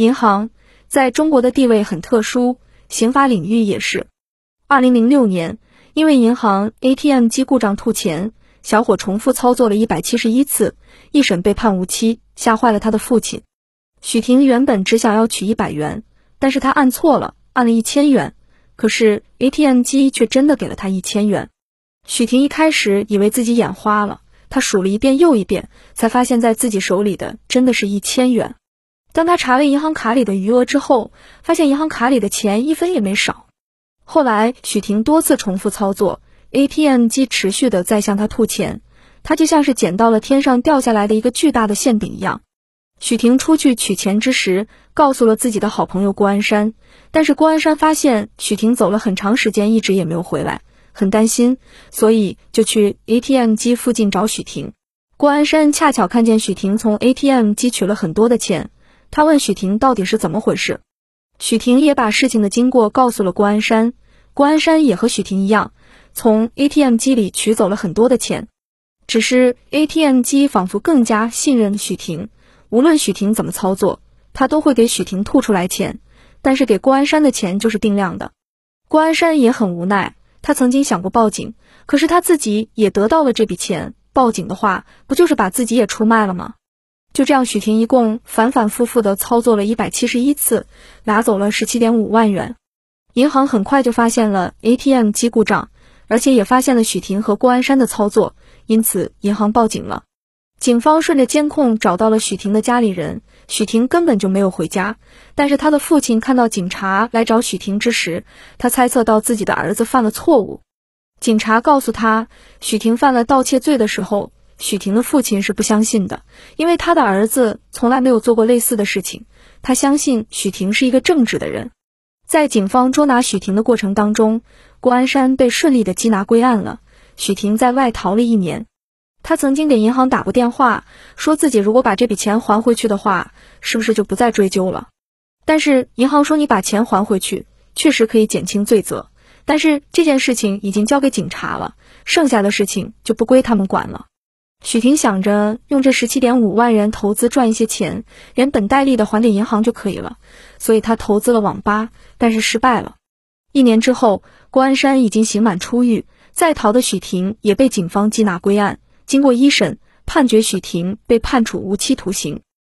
银行在中国的地位很特殊，刑法领域也是。二零零六年，因为银行 ATM 机故障吐钱，小伙重复操作了一百七十一次，一审被判无期，吓坏了他的父亲。许婷原本只想要取一百元，但是他按错了，按了一千元。可是 ATM 机却真的给了他一千元。许婷一开始以为自己眼花了，他数了一遍又一遍，才发现在自己手里的真的是一千元。当他查了银行卡里的余额之后，发现银行卡里的钱一分也没少。后来许婷多次重复操作，ATM 机持续的在向他吐钱，他就像是捡到了天上掉下来的一个巨大的馅饼一样。许婷出去取钱之时，告诉了自己的好朋友郭安山，但是郭安山发现许婷走了很长时间，一直也没有回来，很担心，所以就去 ATM 机附近找许婷。郭安山恰巧看见许婷从 ATM 机取了很多的钱，他问许婷到底是怎么回事，许婷也把事情的经过告诉了郭安山，郭安山也和许婷一样，从 ATM 机里取走了很多的钱，只是 ATM 机仿佛更加信任许婷。无论许婷怎么操作，他都会给许婷吐出来钱，但是给郭安山的钱就是定量的。郭安山也很无奈，他曾经想过报警，可是他自己也得到了这笔钱，报警的话，不就是把自己也出卖了吗？就这样，许婷一共反反复复的操作了一百七十一次，拿走了十七点五万元。银行很快就发现了 ATM 机故障，而且也发现了许婷和郭安山的操作，因此银行报警了。警方顺着监控找到了许婷的家里人，许婷根本就没有回家。但是他的父亲看到警察来找许婷之时，他猜测到自己的儿子犯了错误。警察告诉他许婷犯了盗窃罪的时候，许婷的父亲是不相信的，因为他的儿子从来没有做过类似的事情。他相信许婷是一个正直的人。在警方捉拿许婷的过程当中，郭安山被顺利的缉拿归案了。许婷在外逃了一年。他曾经给银行打过电话，说自己如果把这笔钱还回去的话，是不是就不再追究了？但是银行说你把钱还回去，确实可以减轻罪责，但是这件事情已经交给警察了，剩下的事情就不归他们管了。许婷想着用这十七点五万元投资赚一些钱，连本带利的还给银行就可以了，所以他投资了网吧，但是失败了。一年之后，郭安山已经刑满出狱，在逃的许婷也被警方缉拿归案。经过一审，判决许婷被判处无期徒刑。